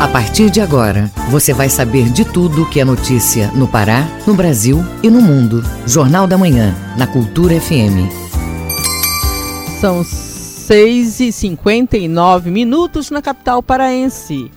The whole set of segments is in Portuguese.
A partir de agora, você vai saber de tudo que é notícia no Pará, no Brasil e no mundo. Jornal da Manhã, na Cultura FM. São 6 e 59 minutos na capital paraense.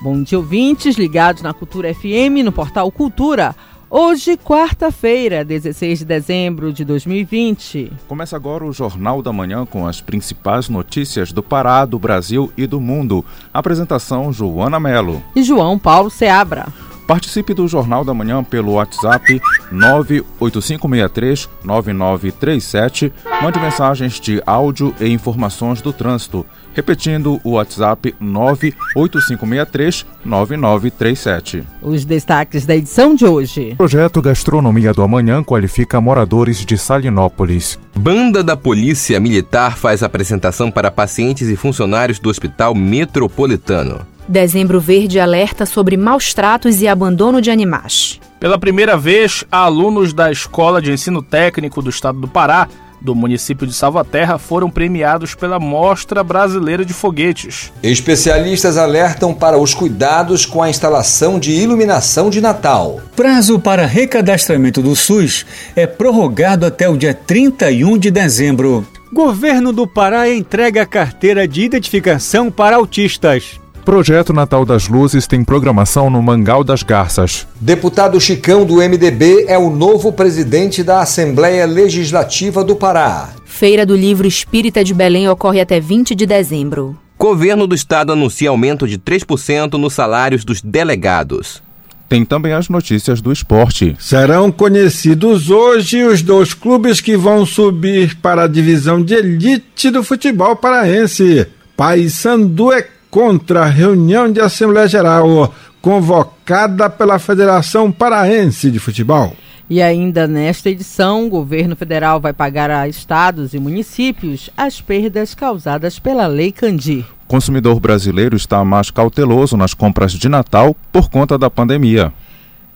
Bom dia, ouvintes ligados na Cultura FM, no portal Cultura. Hoje, quarta-feira, 16 de dezembro de 2020. Começa agora o Jornal da Manhã com as principais notícias do Pará, do Brasil e do mundo. Apresentação Joana Melo e João Paulo Seabra. Participe do Jornal da Manhã pelo WhatsApp 985639937. Mande mensagens de áudio e informações do trânsito. Repetindo o WhatsApp 985639937. Os destaques da edição de hoje. Projeto Gastronomia do Amanhã qualifica moradores de Salinópolis. Banda da Polícia Militar faz apresentação para pacientes e funcionários do Hospital Metropolitano. Dezembro Verde alerta sobre maus tratos e abandono de animais. Pela primeira vez, alunos da Escola de Ensino Técnico do Estado do Pará do município de Salvaterra foram premiados pela Mostra Brasileira de Foguetes. Especialistas alertam para os cuidados com a instalação de iluminação de Natal. Prazo para recadastramento do SUS é prorrogado até o dia 31 de dezembro. Governo do Pará entrega a carteira de identificação para autistas. Projeto Natal das Luzes tem programação no Mangal das Garças. Deputado Chicão do MDB é o novo presidente da Assembleia Legislativa do Pará. Feira do Livro Espírita de Belém ocorre até 20 de dezembro. Governo do Estado anuncia aumento de 3% nos salários dos delegados. Tem também as notícias do esporte. Serão conhecidos hoje os dois clubes que vão subir para a divisão de elite do futebol paraense. Paysandu é contra a reunião de Assembleia Geral convocada pela Federação Paraense de Futebol. E ainda nesta edição, o governo federal vai pagar a estados e municípios as perdas causadas pela Lei Candir. O consumidor brasileiro está mais cauteloso nas compras de Natal por conta da pandemia.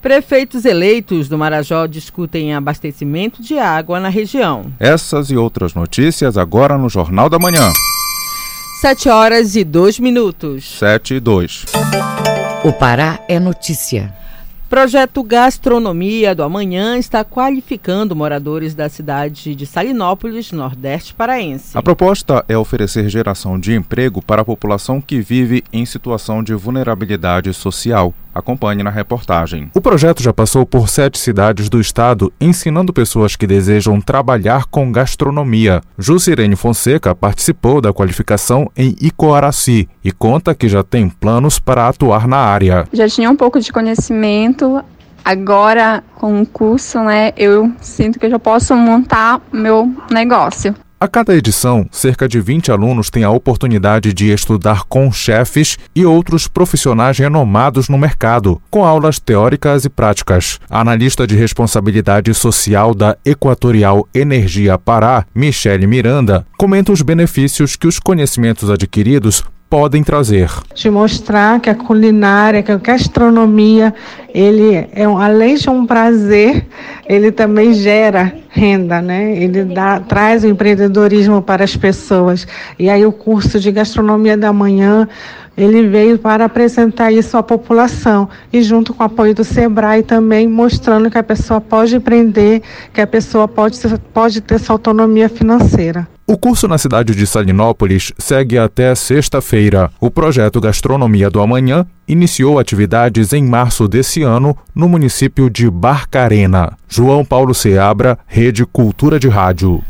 Prefeitos eleitos do Marajó discutem abastecimento de água na região. Essas e outras notícias agora no Jornal da Manhã. 7 horas e 2 minutos. 7 e 2. O Pará é notícia. Projeto Gastronomia do Amanhã está qualificando moradores da cidade de Salinópolis, Nordeste Paraense. A proposta é oferecer geração de emprego para a população que vive em situação de vulnerabilidade social. Acompanhe na reportagem. O projeto já passou por sete cidades do estado, ensinando pessoas que desejam trabalhar com gastronomia. Jusirene Fonseca participou da qualificação em Icoaraci e conta que já tem planos para atuar na área. Já tinha um pouco de conhecimento, agora com o curso, né, eu sinto que eu já posso montar meu negócio. A cada edição, cerca de 20 alunos têm a oportunidade de estudar com chefes e outros profissionais renomados no mercado, com aulas teóricas e práticas. A analista de responsabilidade social da Equatorial Energia Pará, Michele Miranda, comenta os benefícios que os conhecimentos adquiridos podem trazer. De mostrar que a culinária, que a gastronomia, ele é um, além de um prazer, ele também gera renda, né? Ele dá, traz o empreendedorismo para as pessoas. E aí o curso de gastronomia da manhã ele veio para apresentar isso à população e junto com o apoio do Sebrae também mostrando que a pessoa pode empreender, que a pessoa pode, pode ter sua autonomia financeira. O curso na cidade de Salinópolis segue até sexta-feira. O projeto Gastronomia do Amanhã iniciou atividades em março desse ano no município de Barcarena. João Paulo Seabra, Rede Cultura de Rádio.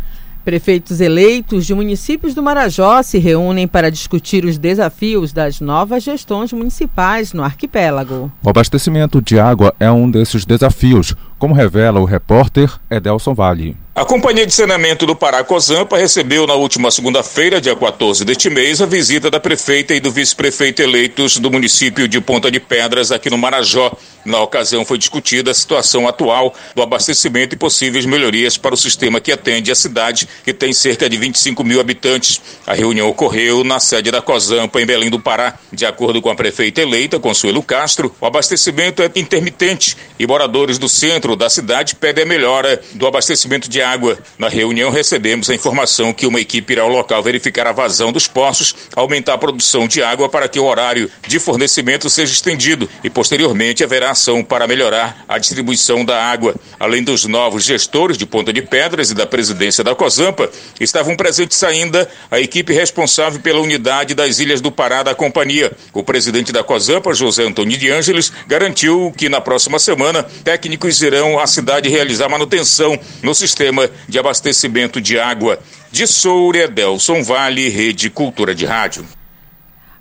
Prefeitos eleitos de municípios do Marajó se reúnem para discutir os desafios das novas gestões municipais no arquipélago. O abastecimento de água é um desses desafios, como revela o repórter Edelson Vale. A Companhia de Saneamento do Pará Cozampa recebeu na última segunda-feira, dia 14 deste mês, a visita da prefeita e do vice-prefeito eleitos do município de Ponta de Pedras, aqui no Marajó, Na ocasião foi discutida a situação atual do abastecimento e possíveis melhorias para o sistema que atende a cidade, que tem cerca de 25 mil habitantes. A reunião ocorreu na sede da COSAMPA, em Belém do Pará. De acordo com a prefeita eleita, Consuelo Castro, o abastecimento é intermitente e moradores do centro da cidade pedem a melhora do abastecimento de água. Na reunião recebemos a informação que uma equipe irá ao local verificar a vazão dos poços, aumentar a produção de água para que o horário de fornecimento seja estendido e posteriormente haverá ação para melhorar a distribuição da água. Além dos novos gestores de Ponta de Pedras e da presidência da COSAMPA, estavam presentes ainda a equipe responsável pela unidade das Ilhas do Pará da companhia. O presidente da COSAMPA, José Antônio de Ângeles, garantiu que na próxima semana técnicos irão à cidade realizar manutenção no sistema de abastecimento de água. De Soura, Delson Vale, Rede Cultura de Rádio.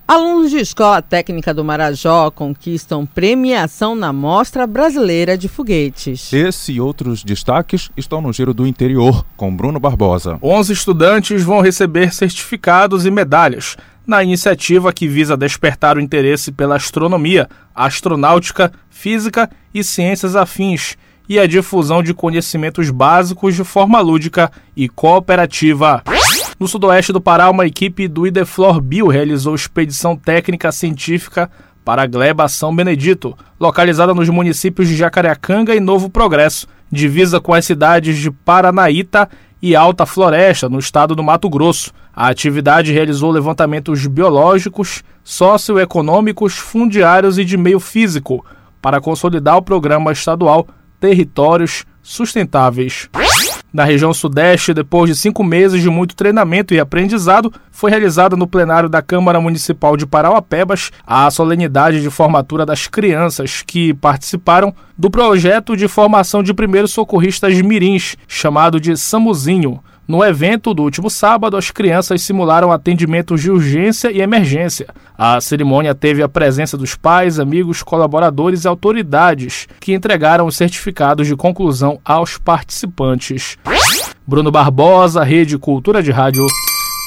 Alunos de Escola Técnica do Marajó conquistam premiação na Mostra Brasileira de Foguetes. Esse e outros destaques estão no Giro do Interior, com Bruno Barbosa. 11 estudantes vão receber certificados e medalhas na iniciativa que visa despertar o interesse pela astronomia, astronáutica, física e ciências afins e a difusão de conhecimentos básicos de forma lúdica e cooperativa. No sudoeste do Pará, uma equipe do Ideflor Bio realizou expedição técnica científica para a Gleba São Benedito, localizada nos municípios de Jacareacanga e Novo Progresso, divisa com as cidades de Paranaíta e Alta Floresta, no estado do Mato Grosso. A atividade realizou levantamentos biológicos, socioeconômicos, fundiários e de meio físico para consolidar o programa estadual Territórios Sustentáveis. Na região Sudeste, depois de cinco meses de muito treinamento e aprendizado, foi realizada no plenário da Câmara Municipal de Parauapebas a solenidade de formatura das crianças que participaram do projeto de formação de primeiros socorristas mirins, chamado de Samuzinho. No evento do último sábado, as crianças simularam atendimentos de urgência e emergência. A cerimônia teve a presença dos pais, amigos, colaboradores e autoridades, que entregaram os certificados de conclusão aos participantes. Bruno Barbosa, Rede Cultura de Rádio.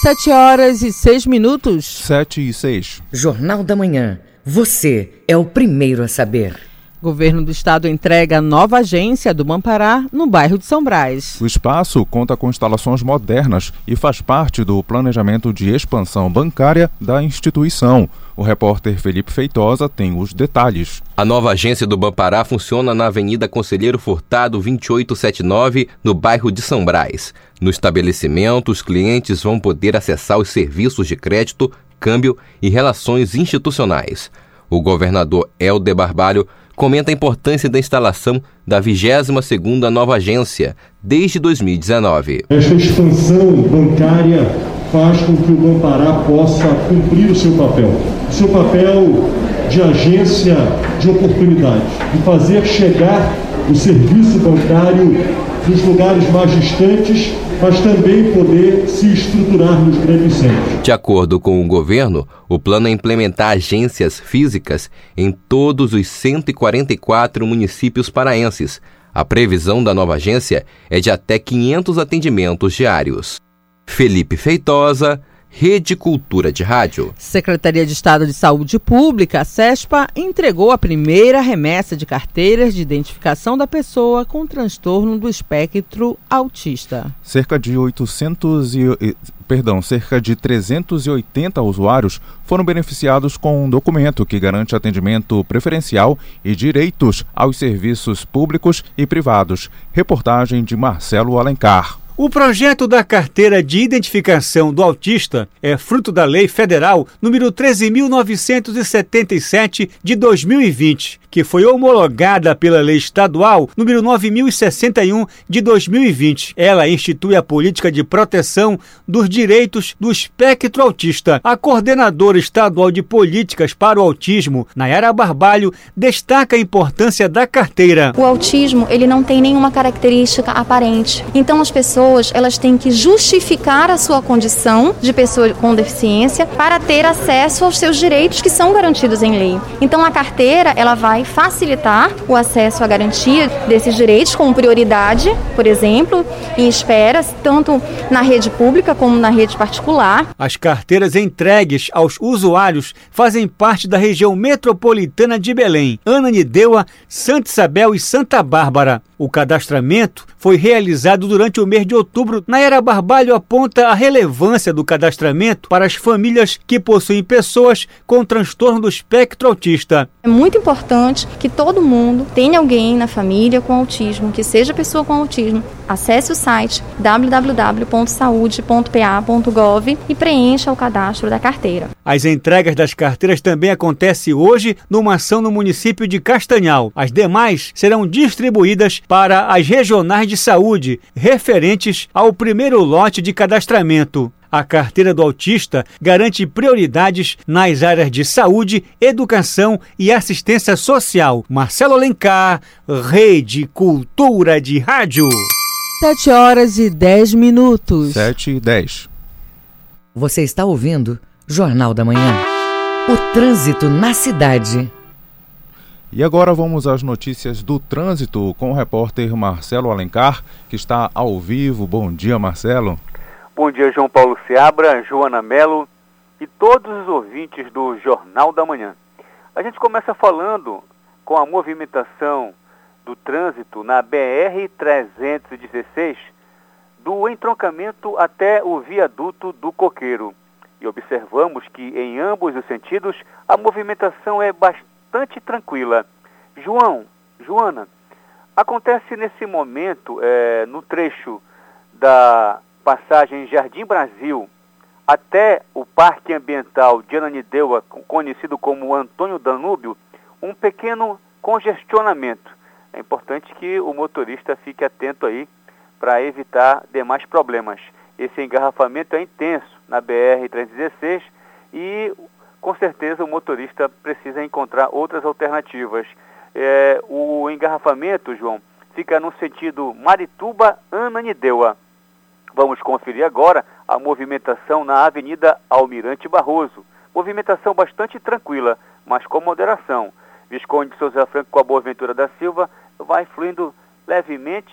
7 horas e 6 minutos. 7 e 6. Jornal da Manhã. Você é o primeiro a saber. Governo do Estado entrega nova agência do Bampará no bairro de São Brás. O espaço conta com instalações modernas e faz parte do planejamento de expansão bancária da instituição. O repórter Felipe Feitosa tem os detalhes. A nova agência do Bampará funciona na Avenida Conselheiro Furtado 2879, no bairro de São Brás. No estabelecimento, os clientes vão poder acessar os serviços de crédito, câmbio e relações institucionais. O governador Helder Barbalho comenta a importância da instalação da 22ª nova agência desde 2019. Esta expansão bancária faz com que o Bampará possa cumprir o seu papel. O seu papel de agência de oportunidade, de fazer chegar o serviço bancário nos lugares mais distantes, mas também poder se estruturar nos grandes centros. De acordo com o governo, o plano é implementar agências físicas em todos os 144 municípios paraenses. A previsão da nova agência é de até 500 atendimentos diários. Felipe Feitosa, Rede Cultura de Rádio. Secretaria de Estado de Saúde Pública, a CESPA, entregou a primeira remessa de carteiras de identificação da pessoa com transtorno do espectro autista. Cerca de 800 e, perdão, cerca de 380 usuários foram beneficiados com um documento que garante atendimento preferencial e direitos aos serviços públicos e privados. Reportagem de Marcelo Alencar. O projeto da carteira de identificação do autista é fruto da Lei Federal número 13977 de 2020, que foi homologada pela Lei Estadual número 9061 de 2020. Ela institui a política de proteção dos direitos do espectro autista. A coordenadora estadual de políticas para o autismo, Nayara Barbalho, destaca a importância da carteira. O autismo, ele não tem nenhuma característica aparente. Então as pessoas elas têm que justificar a sua condição de pessoa com deficiência para ter acesso aos seus direitos que são garantidos em lei. Então a carteira ela vai facilitar o acesso à garantia desses direitos com prioridade, por exemplo, em esperas tanto na rede pública como na rede particular. As carteiras entregues aos usuários fazem parte da região metropolitana de Belém, Ananindeua, Santa Isabel e Santa Bárbara. O cadastramento foi realizado durante o mês de outubro. Naira Barbalho aponta a relevância do cadastramento para as famílias que possuem pessoas com transtorno do espectro autista. É muito importante que todo mundo tenha alguém na família com autismo, que seja pessoa com autismo. Acesse o site www.saude.pa.gov e preencha o cadastro da carteira. As entregas das carteiras também acontecem hoje numa ação no município de Castanhal. As demais serão distribuídas para as regionais de saúde referentes ao primeiro lote de cadastramento. A carteira do autista garante prioridades nas áreas de saúde, educação e assistência social. Marcelo Alencar, Rede Cultura de Rádio. 7 horas e 10 minutos. 7 e 10. Você está ouvindo Jornal da Manhã. O trânsito na cidade. E agora vamos às notícias do trânsito com o repórter Marcelo Alencar, que está ao vivo. Bom dia, Marcelo. Bom dia, João Paulo Seabra, Joana Melo e todos os ouvintes do Jornal da Manhã. A gente começa falando com a movimentação do trânsito na BR-316, do entroncamento até o viaduto do Coqueiro. E observamos que em ambos os sentidos a movimentação é bastante tranquila. João, Joana, acontece nesse momento, é, no trecho da passagem Jardim Brasil até o Parque Ambiental de Ananindeua, conhecido como Antônio Danúbio, um pequeno congestionamento. É importante que o motorista fique atento aí para evitar demais problemas. Esse engarrafamento é intenso na BR-316 e com certeza o motorista precisa encontrar outras alternativas. É, o engarrafamento, João, fica no sentido Marituba-Ananindeua. Vamos conferir agora a movimentação na Avenida Almirante Barroso. Movimentação bastante tranquila, mas com moderação. Visconde Souza Franco com a Boaventura da Silva vai fluindo levemente.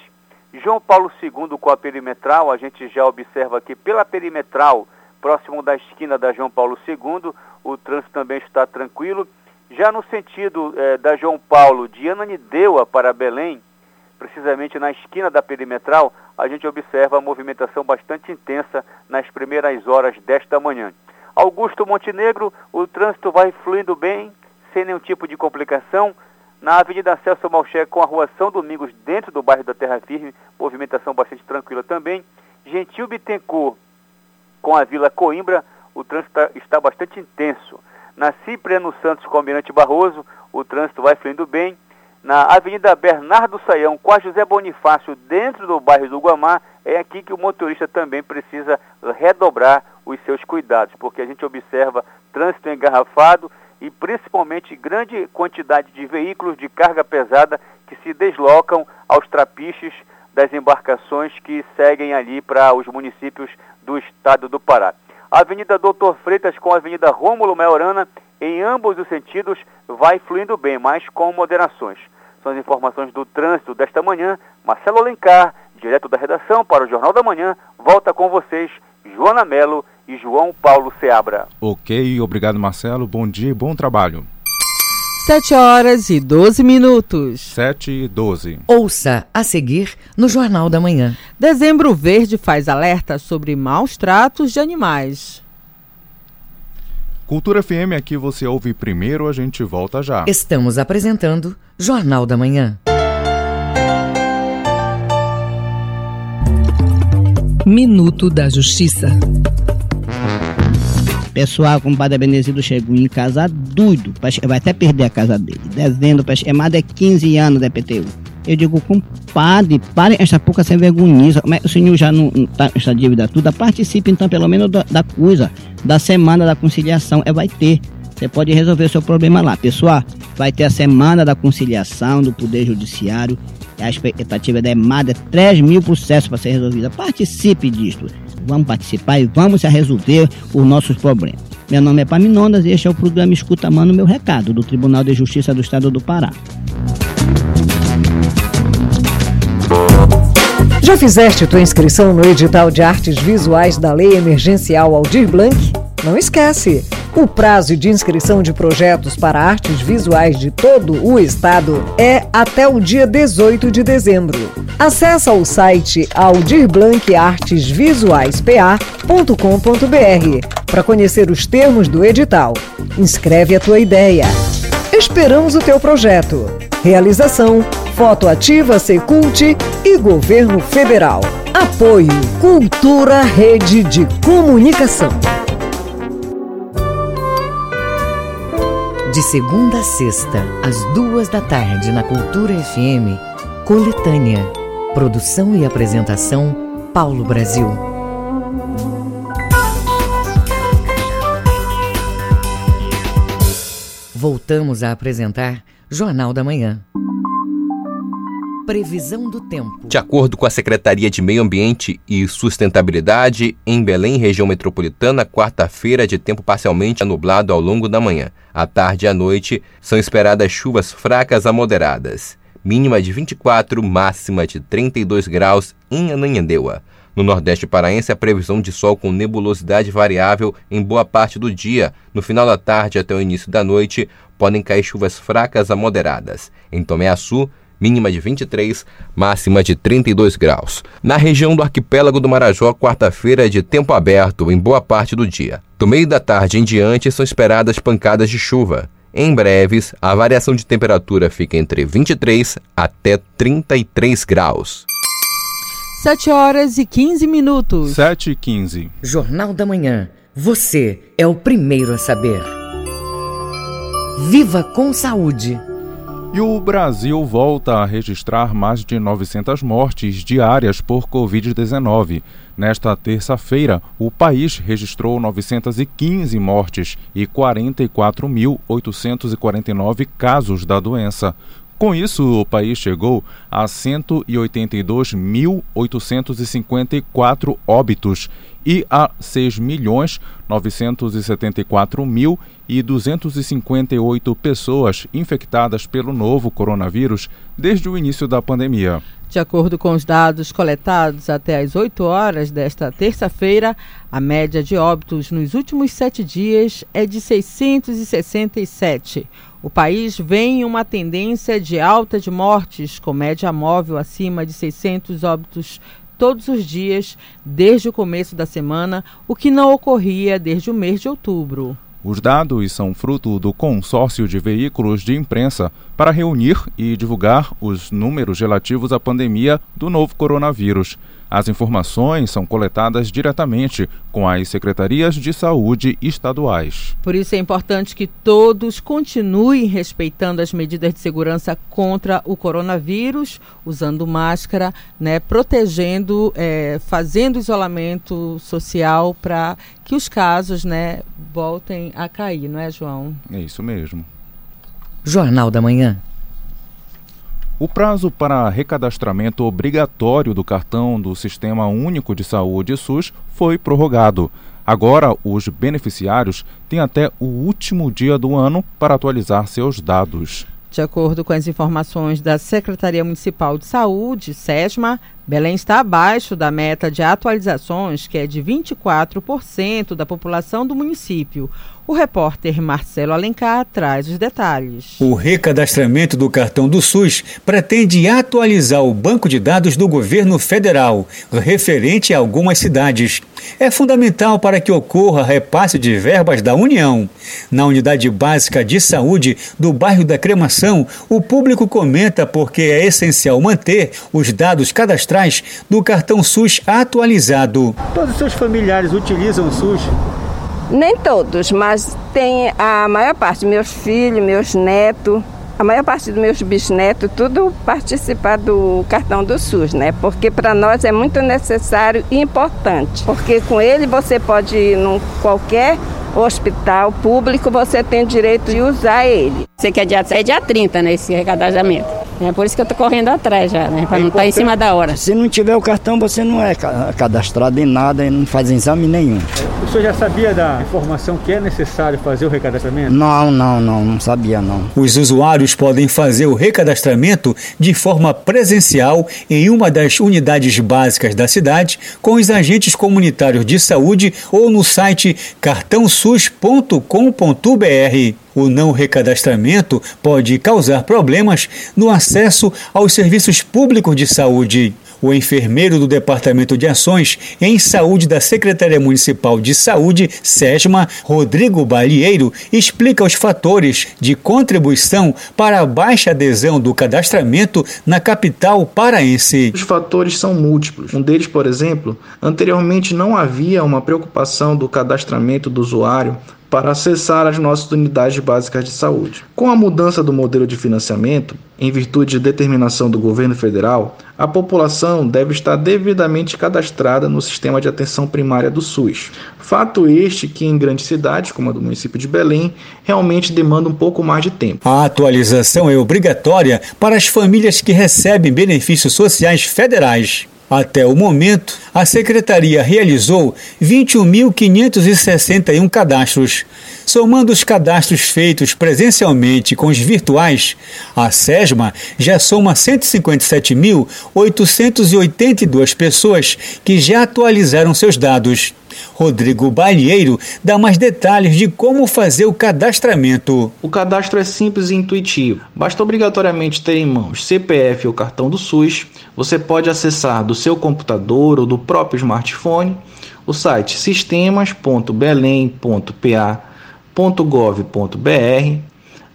João Paulo II com a perimetral, a gente já observa aqui pela perimetral, próximo da esquina da João Paulo II, o trânsito também está tranquilo. Já no sentido eh, da João Paulo, de Ananindeua para Belém, precisamente na esquina da perimetral, a gente observa a movimentação bastante intensa nas primeiras horas desta manhã. Augusto Montenegro, o trânsito vai fluindo bem, sem nenhum tipo de complicação. Na Avenida Celso Malché com a Rua São Domingos, dentro do bairro da Terra Firme, movimentação bastante tranquila também. Gentil Bittencourt com a Vila Coimbra, o trânsito tá, está bastante intenso. Na Cipriano Santos com Almirante Barroso, o trânsito vai fluindo bem. Na Avenida Bernardo Saião com a José Bonifácio, dentro do bairro do Guamá, é aqui que o motorista também precisa redobrar os seus cuidados, porque a gente observa trânsito engarrafado e principalmente grande quantidade de veículos de carga pesada que se deslocam aos trapiches das embarcações que seguem ali para os municípios do estado do Pará. Avenida Doutor Freitas com a Avenida Rômulo Melhorana, em ambos os sentidos, vai fluindo bem, mas com moderações. São as informações do trânsito desta manhã. Marcelo Alencar, direto da redação para o Jornal da Manhã, volta com vocês, Joana Melo e João Paulo Seabra. Ok, obrigado Marcelo, bom dia e bom trabalho. 7 horas e 12 minutos. 7 e 12. Ouça a seguir no Jornal da Manhã. Dezembro Verde faz alerta sobre maus tratos de animais. Cultura FM aqui você ouve primeiro, a gente volta já. Estamos apresentando Jornal da Manhã. Minuto da Justiça. Pessoal, como o padre Benedito chegou em casa doido, vai até perder a casa dele. Devendo, é mais de 15 anos da PTU. Eu digo, compadre, pare esta pouca sem vergonha. O senhor já não está esta dívida toda? Participe então pelo menos da, da coisa, da semana da conciliação. É, vai ter. Você pode resolver o seu problema lá. Pessoal, vai ter a semana da conciliação do Poder Judiciário A expectativa da EMAD é 3 mil processos para ser resolvida. Participe disto. Vamos participar e vamos resolver os nossos problemas. Meu nome é Paminondas e este é o programa Escuta Mano Meu Recado, do Tribunal de Justiça do Estado do Pará. Já fizeste tua inscrição no edital de artes visuais da Lei Emergencial Aldir Blanc? Não esquece! O prazo de inscrição de projetos para artes visuais de todo o estado é até o dia 18 de dezembro. Acesse o site aldirblancartesvisuaispa.com.br para conhecer os termos do edital. Inscreve a tua ideia. Esperamos o teu projeto. Realização Foto Ativa Secult e Governo Federal. Apoio Cultura Rede de Comunicação. De segunda a sexta, às duas da tarde, na Cultura FM, Coletânea. Produção e apresentação, Paulo Brasil. Voltamos a apresentar Jornal da Manhã. Previsão do tempo. De acordo com a Secretaria de Meio Ambiente e Sustentabilidade, em Belém, região metropolitana, quarta-feira de tempo parcialmente nublado ao longo da manhã. À tarde e à noite são esperadas chuvas fracas a moderadas. Mínima de 24, máxima de 32 graus em Ananhandeua. No Nordeste Paraense, a previsão de sol com nebulosidade variável em boa parte do dia. No final da tarde até o início da noite, podem cair chuvas fracas a moderadas. Em Tomé Açu, mínima de 23, máxima de 32 graus. Na região do arquipélago do Marajó, quarta-feira é de tempo aberto em boa parte do dia. Do meio da tarde em diante são esperadas pancadas de chuva. Em breves, a variação de temperatura fica entre 23 até 33 graus. 7 horas e 15 minutos. 7 e 15. Jornal da Manhã. Você é o primeiro a saber. Viva com saúde. E o Brasil volta a registrar mais de 900 mortes diárias por Covid-19. Nesta terça-feira, o país registrou 915 mortes e 44.849 casos da doença. Com isso, o país chegou a 182.854 óbitos e a 6.974.258 pessoas infectadas pelo novo coronavírus desde o início da pandemia. De acordo com os dados coletados até às 8 horas desta terça-feira, a média de óbitos nos últimos sete dias é de 667. O país vem em uma tendência de alta de mortes, com média móvel acima de 600 óbitos todos os dias desde o começo da semana, o que não ocorria desde o mês de outubro. Os dados são fruto do consórcio de veículos de imprensa para reunir e divulgar os números relativos à pandemia do novo coronavírus. As informações são coletadas diretamente com as secretarias de saúde estaduais. Por isso é importante que todos continuem respeitando as medidas de segurança contra o coronavírus, usando máscara, né, protegendo, é, fazendo isolamento social para que os casos né, voltem a cair, não é, João? É isso mesmo. Jornal da Manhã. O prazo para recadastramento obrigatório do cartão do Sistema Único de Saúde SUS foi prorrogado. Agora, os beneficiários têm até o último dia do ano para atualizar seus dados. De acordo com as informações da Secretaria Municipal de Saúde, SESMA, Belém está abaixo da meta de atualizações, que é de 24% da população do município. O repórter Marcelo Alencar traz os detalhes. O recadastramento do cartão do SUS pretende atualizar o banco de dados do governo federal, referente a algumas cidades. É fundamental para que ocorra repasse de verbas da União. Na unidade básica de saúde do bairro da Cremação, o público comenta porque é essencial manter os dados cadastrais do cartão SUS atualizado. Todos os seus familiares utilizam o SUS? Nem todos, mas tem a maior parte, meus filhos, meus netos, a maior parte dos meus bisnetos, tudo participar do cartão do SUS, né? Porque para nós é muito necessário e importante. Porque com ele você pode ir em qualquer hospital público, você tem direito de usar ele. Você quer dia, é dia 30, né, esse recadastramento. É por isso que eu tô correndo atrás já, né? Para é não estar tá em cima da hora. Se não tiver o cartão, você não é cadastrado em nada e não faz exame nenhum. O senhor já sabia da informação que é necessário fazer o recadastramento? Não, não, não, não sabia não. Os usuários podem fazer o recadastramento de forma presencial em uma das unidades básicas da cidade com os agentes comunitários de saúde ou no site cartãosus.com.br. O não recadastramento pode causar problemas no acesso aos serviços públicos de saúde. O enfermeiro do Departamento de Ações em Saúde da Secretaria Municipal de Saúde, SESMA, Rodrigo Balieiro, explica os fatores de contribuição para a baixa adesão do cadastramento na capital paraense. Os fatores são múltiplos. Um deles, por exemplo, anteriormente não havia uma preocupação do cadastramento do usuário para acessar as nossas unidades básicas de saúde. Com a mudança do modelo de financiamento, em virtude de determinação do governo federal, a população deve estar devidamente cadastrada no sistema de atenção primária do SUS. Fato este que em grandes cidades, como a do município de Belém, realmente demanda um pouco mais de tempo. A atualização é obrigatória para as famílias que recebem benefícios sociais federais. Até o momento, a Secretaria realizou 21.561 cadastros. Somando os cadastros feitos presencialmente com os virtuais, a SESMA já soma 157.882 pessoas que já atualizaram seus dados. Rodrigo Balieiro dá mais detalhes de como fazer o cadastramento. O cadastro é simples e intuitivo. Basta obrigatoriamente ter em mãos CPF ou cartão do SUS. Você pode acessar do seu computador ou do próprio smartphone o site sistemas.belém.pa.gov.br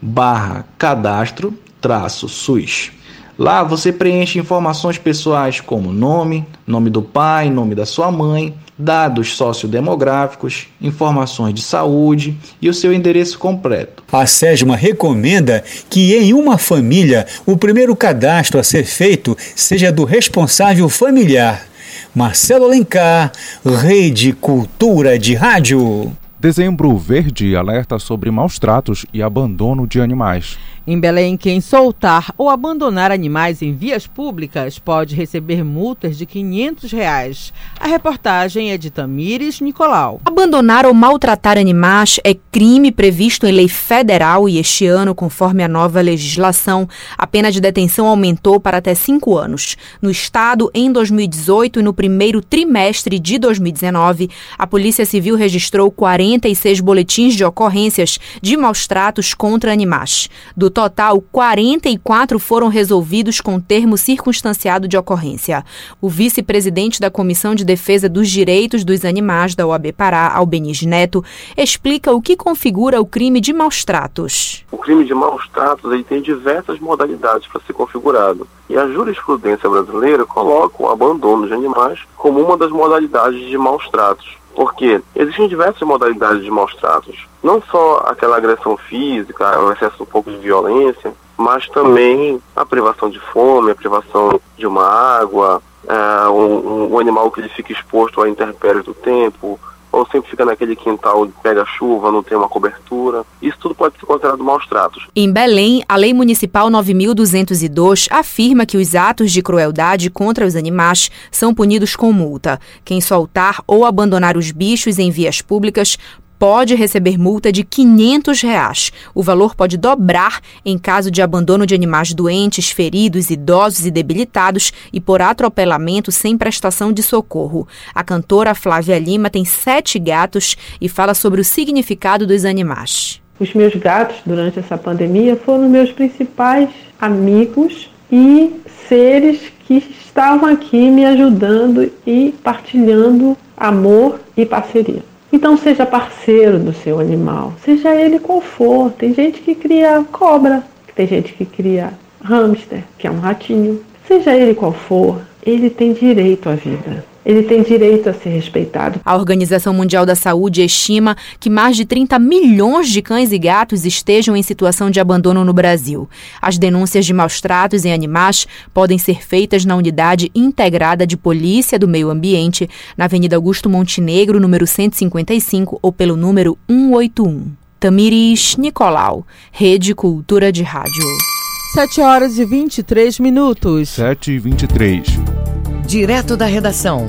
barra cadastro traço SUS. Lá você preenche informações pessoais como nome, nome do pai, nome da sua mãe, dados sociodemográficos, informações de saúde e o seu endereço completo. A SESMA recomenda que em uma família o primeiro cadastro a ser feito seja do responsável familiar. Marcelo Alencar, Rede Cultura de Rádio. Dezembro Verde alerta sobre maus tratos e abandono de animais. Em Belém, quem soltar ou abandonar animais em vias públicas pode receber multas de 500 reais. A reportagem é de Tamires Nicolau. Abandonar ou maltratar animais é crime previsto em lei federal e este ano, conforme a nova legislação, a pena de detenção aumentou para até cinco anos. No estado, em 2018 e no primeiro trimestre de 2019, a Polícia Civil registrou 46 boletins de ocorrências de maus tratos contra animais. Do total, 44 foram resolvidos com termo circunstanciado de ocorrência. O vice-presidente da Comissão de Defesa dos Direitos dos Animais da OAB Pará, Albenis Neto, explica o que configura o crime de maus tratos. O crime de maus tratos ele tem diversas modalidades para ser configurado. E a jurisprudência brasileira coloca o abandono de animais como uma das modalidades de maus tratos. Porque existem diversas modalidades de maus tratos. Não só aquela agressão física, o excesso um pouco de violência, mas também a privação de fome, a privação de uma água, é, um, um, animal que ele fica exposto a intempéries do tempo, ou sempre fica naquele quintal, pega chuva, não tem uma cobertura. Isso tudo pode ser considerado maus tratos. Em Belém, a Lei Municipal 9202 afirma que os atos de crueldade contra os animais são punidos com multa. Quem soltar ou abandonar os bichos em vias públicas pode receber multa de 500 reais. O valor pode dobrar em caso de abandono de animais doentes, feridos, idosos e debilitados e por atropelamento sem prestação de socorro. A cantora Flávia Lima tem sete gatos e fala sobre o significado dos animais. Os meus gatos, durante essa pandemia, foram meus principais amigos e seres que estavam aqui me ajudando e partilhando amor e parceria. Então seja parceiro do seu animal, seja ele qual for. Tem gente que cria cobra, tem gente que cria hamster, que é um ratinho. Seja ele qual for, ele tem direito à vida ele tem direito a ser respeitado. A Organização Mundial da Saúde estima que mais de 30 milhões de cães e gatos estejam em situação de abandono no Brasil. As denúncias de maus tratos em animais podem ser feitas na Unidade Integrada de Polícia do Meio Ambiente, na Avenida Augusto Montenegro, número 155, ou pelo número 181. Tamiris Nicolau, Rede Cultura de Rádio. 7 horas e 23 minutos. 7 e 23. Direto da redação.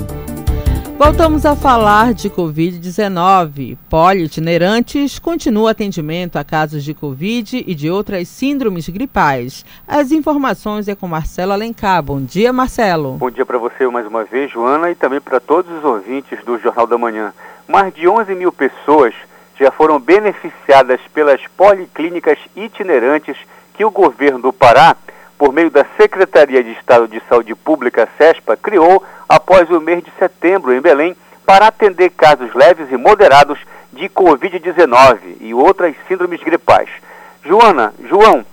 Voltamos a falar de Covid-19. Poliitinerantes continua atendimento a casos de Covid e de outras síndromes gripais. As informações é com Marcelo Alencar. Bom dia, Marcelo. Bom dia para você mais uma vez, Joana, e também para todos os ouvintes do Jornal da Manhã. Mais de 11 mil pessoas já foram beneficiadas pelas policlínicas itinerantes que o governo do Pará por meio da Secretaria de Estado de Saúde Pública, SESPA, criou após o mês de setembro em Belém para atender casos leves e moderados de Covid-19 e outras síndromes gripais. Joana, João,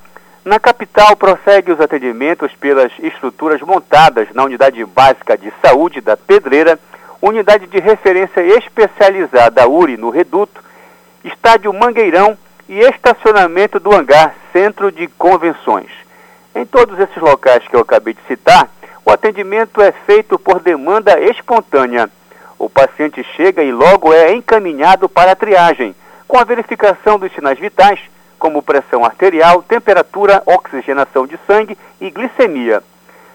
na capital prossegue os atendimentos pelas estruturas montadas na Unidade Básica de Saúde da Pedreira, Unidade de Referência Especializada URI no Reduto, Estádio Mangueirão e estacionamento do Hangar Centro de Convenções. Em todos esses locais que eu acabei de citar, o atendimento é feito por demanda espontânea. O paciente chega e logo é encaminhado para a triagem, com a verificação dos sinais vitais, como pressão arterial, temperatura, oxigenação de sangue e glicemia.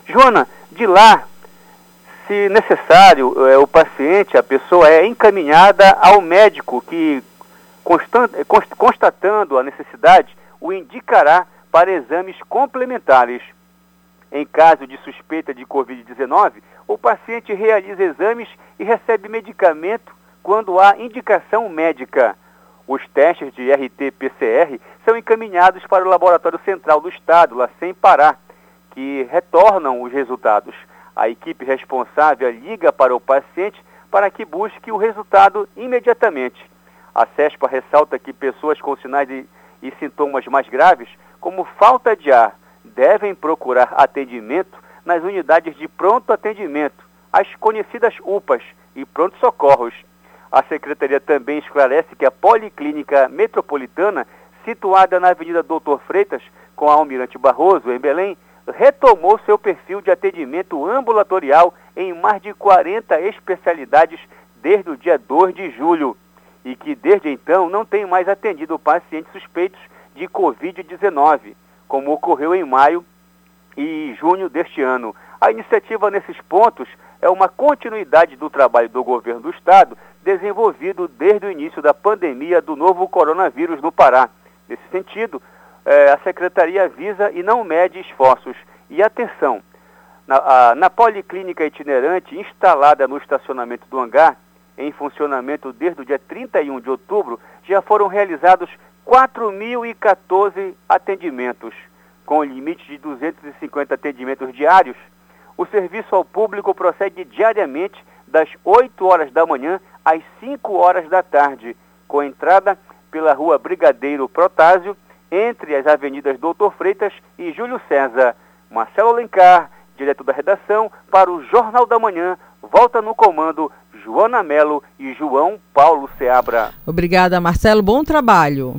Joana, de lá, se necessário, é, o paciente, a pessoa é encaminhada ao médico que, constatando a necessidade, o indicará para exames complementares. Em caso de suspeita de Covid-19, o paciente realiza exames e recebe medicamento quando há indicação médica. Os testes de RT-PCR são encaminhados para o Laboratório Central do Estado, lá sem Pará, que retornam os resultados. A equipe responsável liga para o paciente para que busque o resultado imediatamente. A CESPA ressalta que pessoas com sinais e sintomas mais graves como falta de ar, devem procurar atendimento nas unidades de pronto atendimento, as conhecidas UPAs e pronto-socorros. A Secretaria também esclarece que a Policlínica Metropolitana, situada na Avenida Doutor Freitas, com a Almirante Barroso, em Belém, retomou seu perfil de atendimento ambulatorial em mais de 40 especialidades desde o dia 2 de julho e que desde então não tem mais atendido pacientes suspeitos de Covid-19, como ocorreu em maio e junho deste ano. A iniciativa nesses pontos é uma continuidade do trabalho do governo do Estado, desenvolvido desde o início da pandemia do novo coronavírus no Pará. Nesse sentido, eh, a Secretaria visa e não mede esforços. E atenção, na, a, na policlínica itinerante instalada no estacionamento do hangar, em funcionamento desde o dia 31 de outubro, já foram realizados 4.014 atendimentos, com limite de 250 atendimentos diários. O serviço ao público prossegue diariamente das 8 horas da manhã às 5 horas da tarde, com entrada pela rua Brigadeiro Protásio, entre as avenidas Doutor Freitas e Júlio César. Marcelo Alencar, direto da redação, para o Jornal da Manhã, volta no comando Joana Melo e João Paulo Seabra. Obrigada, Marcelo. Bom trabalho.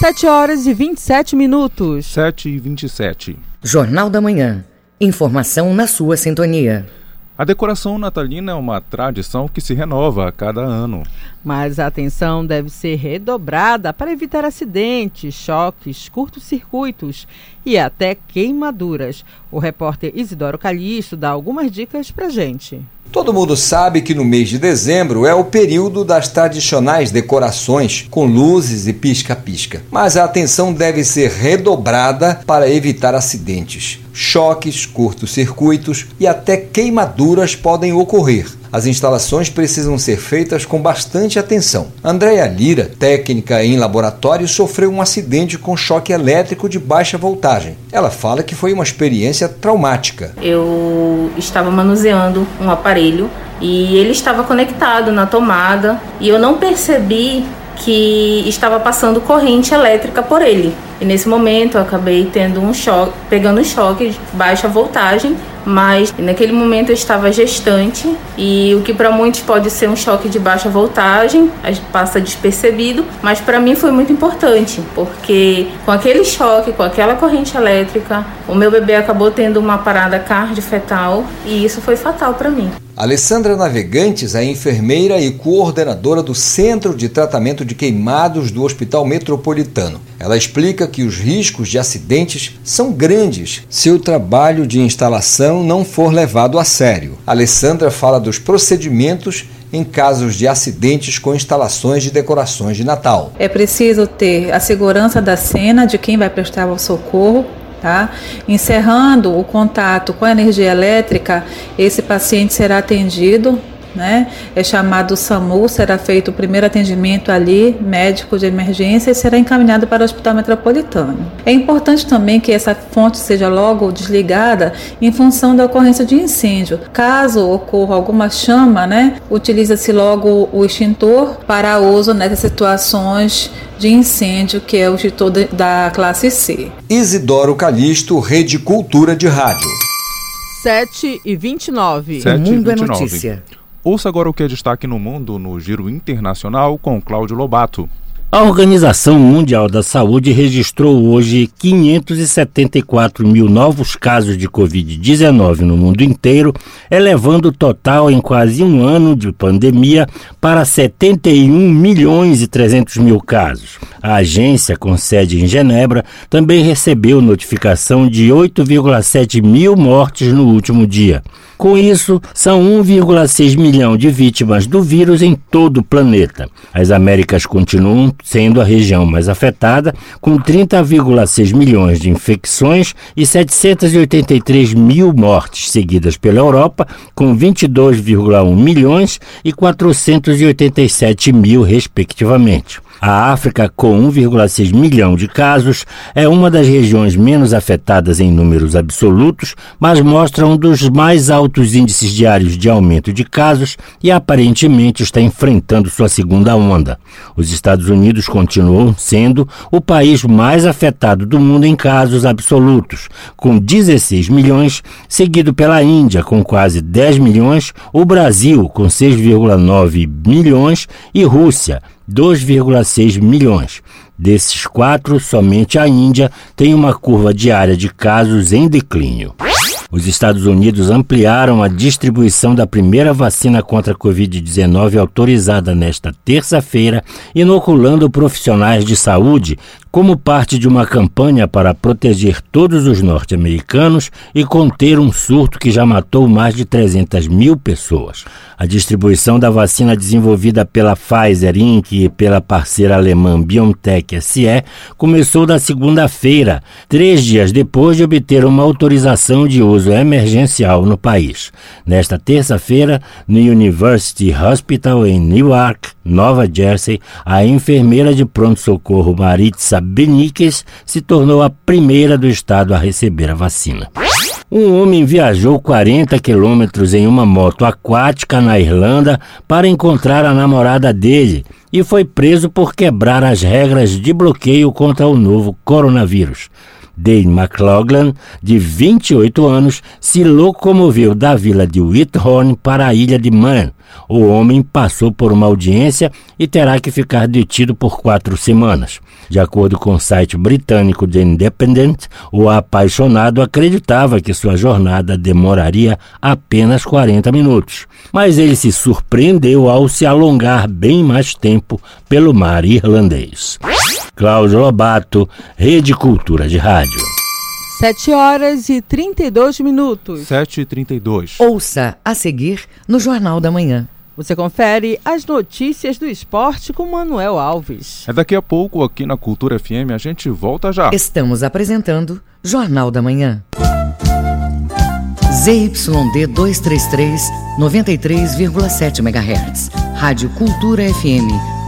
7 horas e 27 minutos. 7 e 27. Jornal da Manhã. Informação na sua sintonia. A decoração natalina é uma tradição que se renova a cada ano. Mas a atenção deve ser redobrada para evitar acidentes, choques, curtos-circuitos e até queimaduras. O repórter Isidoro Calixto dá algumas dicas para gente. Todo mundo sabe que no mês de dezembro é o período das tradicionais decorações com luzes e pisca-pisca. Mas a atenção deve ser redobrada para evitar acidentes. Choques, curtos-circuitos e até queimaduras podem ocorrer as instalações precisam ser feitas com bastante atenção. Andréa Lira, técnica em laboratório, sofreu um acidente com choque elétrico de baixa voltagem. Ela fala que foi uma experiência traumática. Eu estava manuseando um aparelho e ele estava conectado na tomada e eu não percebi que estava passando corrente elétrica por ele. E nesse momento eu acabei tendo um choque, pegando um choque de baixa voltagem, mas naquele momento eu estava gestante e o que para muitos pode ser um choque de baixa voltagem, passa despercebido, mas para mim foi muito importante, porque com aquele choque, com aquela corrente elétrica, o meu bebê acabou tendo uma parada cardiofetal e isso foi fatal para mim. Alessandra Navegantes é enfermeira e coordenadora do Centro de Tratamento de Queimados do Hospital Metropolitano. Ela explica que os riscos de acidentes são grandes se o trabalho de instalação não for levado a sério. Alessandra fala dos procedimentos em casos de acidentes com instalações de decorações de Natal. É preciso ter a segurança da cena de quem vai prestar o socorro. Tá? Encerrando o contato com a energia elétrica, esse paciente será atendido né? É chamado SAMU, será feito o primeiro atendimento ali, médico de emergência, e será encaminhado para o Hospital Metropolitano. É importante também que essa fonte seja logo desligada em função da ocorrência de incêndio. Caso ocorra alguma chama, né, utiliza-se logo o extintor para uso nessas situações de incêndio, que é o extintor da classe C. Isidoro Calixto, Rede Cultura de Rádio. 7 e 29. 7 o mundo 29. é notícia. Ouça agora o que é destaque no mundo no Giro Internacional com Cláudio Lobato. A Organização Mundial da Saúde registrou hoje 574 mil novos casos de Covid-19 no mundo inteiro, elevando o total em quase um ano de pandemia para 71 milhões e 300 mil casos. A agência, com sede em Genebra, também recebeu notificação de 8,7 mil mortes no último dia. Com isso, são 1,6 milhão de vítimas do vírus em todo o planeta. As Américas continuam sendo a região mais afetada, com 30,6 milhões de infecções e 783 mil mortes, seguidas pela Europa, com 22,1 milhões e 487 mil, respectivamente. A África, com 1,6 milhão de casos, é uma das regiões menos afetadas em números absolutos, mas mostra um dos mais altos índices diários de aumento de casos e aparentemente está enfrentando sua segunda onda. Os Estados Unidos continuam sendo o país mais afetado do mundo em casos absolutos, com 16 milhões, seguido pela Índia, com quase 10 milhões, o Brasil, com 6,9 milhões e Rússia, 2,6 milhões. Desses quatro, somente a Índia tem uma curva diária de casos em declínio. Os Estados Unidos ampliaram a distribuição da primeira vacina contra a Covid-19 autorizada nesta terça-feira, inoculando profissionais de saúde como parte de uma campanha para proteger todos os norte-americanos e conter um surto que já matou mais de 300 mil pessoas. A distribuição da vacina desenvolvida pela Pfizer Inc. e pela parceira alemã BioNTech SE começou na segunda-feira, três dias depois de obter uma autorização de uso emergencial no país. Nesta terça-feira, no University Hospital em Newark, Nova Jersey, a enfermeira de pronto-socorro Maritza Beniques se tornou a primeira do estado a receber a vacina. Um homem viajou 40 quilômetros em uma moto aquática na Irlanda para encontrar a namorada dele e foi preso por quebrar as regras de bloqueio contra o novo coronavírus. Dane McLaughlin, de 28 anos, se locomoveu da vila de Whithorn para a ilha de Man. O homem passou por uma audiência e terá que ficar detido por quatro semanas. De acordo com o site britânico The Independent, o apaixonado acreditava que sua jornada demoraria apenas 40 minutos. Mas ele se surpreendeu ao se alongar bem mais tempo pelo mar irlandês. Cláudio Lobato, Rede Cultura de Rádio. 7 horas e 32 minutos. 7 e 32. Ouça a seguir no Jornal da Manhã. Você confere as notícias do esporte com Manuel Alves. É daqui a pouco aqui na Cultura FM, a gente volta já. Estamos apresentando Jornal da Manhã. ZYD 233, 93,7 MHz. Rádio Cultura FM,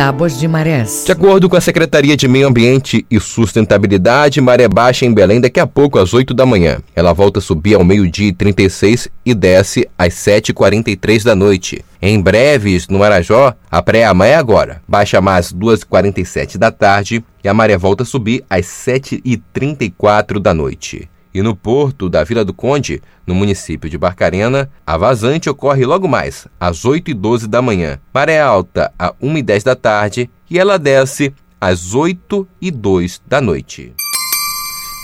Tábuas de marés. De acordo com a Secretaria de Meio Ambiente e Sustentabilidade, maré baixa em Belém daqui a pouco às 8 da manhã. Ela volta a subir ao meio-dia e 36 e desce às 7h43 da noite. Em breves, no Marajó, a pré-amanhã é agora. Baixa mais 2h47 da tarde e a maré volta a subir às 7h34 da noite. E no porto da Vila do Conde, no município de Barcarena, a vazante ocorre logo mais, às 8 e 12 da manhã. Maré alta, a 1 e 10 da tarde, e ela desce às 8 e 2 da noite.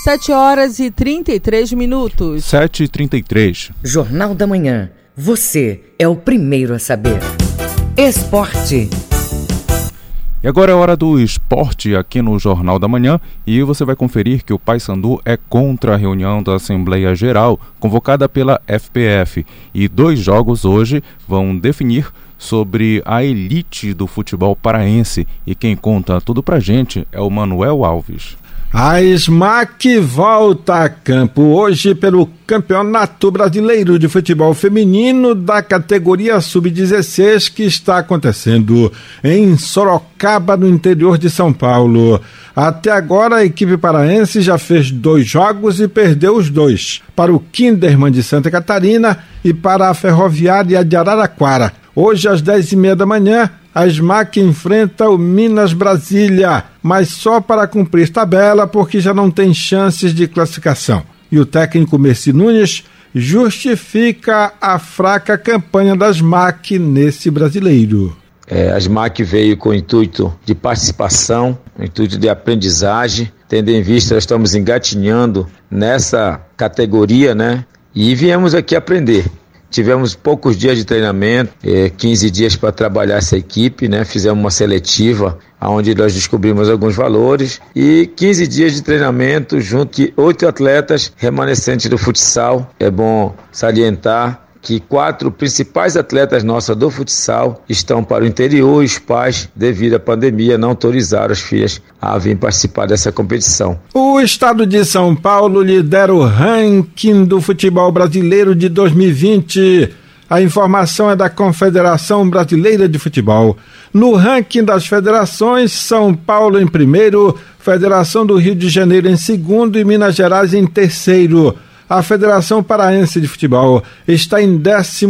7 horas e 33 minutos. 7 e 33. Jornal da Manhã. Você é o primeiro a saber. Esporte. E agora é hora do esporte aqui no Jornal da Manhã e você vai conferir que o Paysandu é contra a reunião da Assembleia Geral convocada pela FPF e dois jogos hoje vão definir sobre a elite do futebol paraense e quem conta tudo pra gente é o Manuel Alves. A SMAC volta a campo hoje pelo Campeonato Brasileiro de Futebol Feminino da categoria Sub-16 que está acontecendo em Sorocaba, no interior de São Paulo. Até agora, a equipe paraense já fez dois jogos e perdeu os dois: para o Kinderman de Santa Catarina e para a Ferroviária de Araraquara. Hoje, às dez e meia da manhã, a SMAC enfrenta o Minas Brasília, mas só para cumprir tabela, porque já não tem chances de classificação. E o técnico Messi Nunes justifica a fraca campanha da SMAC nesse brasileiro. É, a SMAC veio com o intuito de participação, o intuito de aprendizagem, tendo em vista estamos engatinhando nessa categoria, né? E viemos aqui aprender. Tivemos poucos dias de treinamento, eh, 15 dias para trabalhar essa equipe, né? Fizemos uma seletiva onde nós descobrimos alguns valores e 15 dias de treinamento junto de oito atletas remanescentes do futsal. É bom salientar que quatro principais atletas nossas do futsal estão para o interior e os pais, devido à pandemia, não autorizaram as filhas a vir participar dessa competição. O estado de São Paulo lidera o ranking do futebol brasileiro de 2020. A informação é da Confederação Brasileira de Futebol. No ranking das federações, São Paulo em primeiro, Federação do Rio de Janeiro em segundo e Minas Gerais em terceiro a Federação Paraense de Futebol está em 12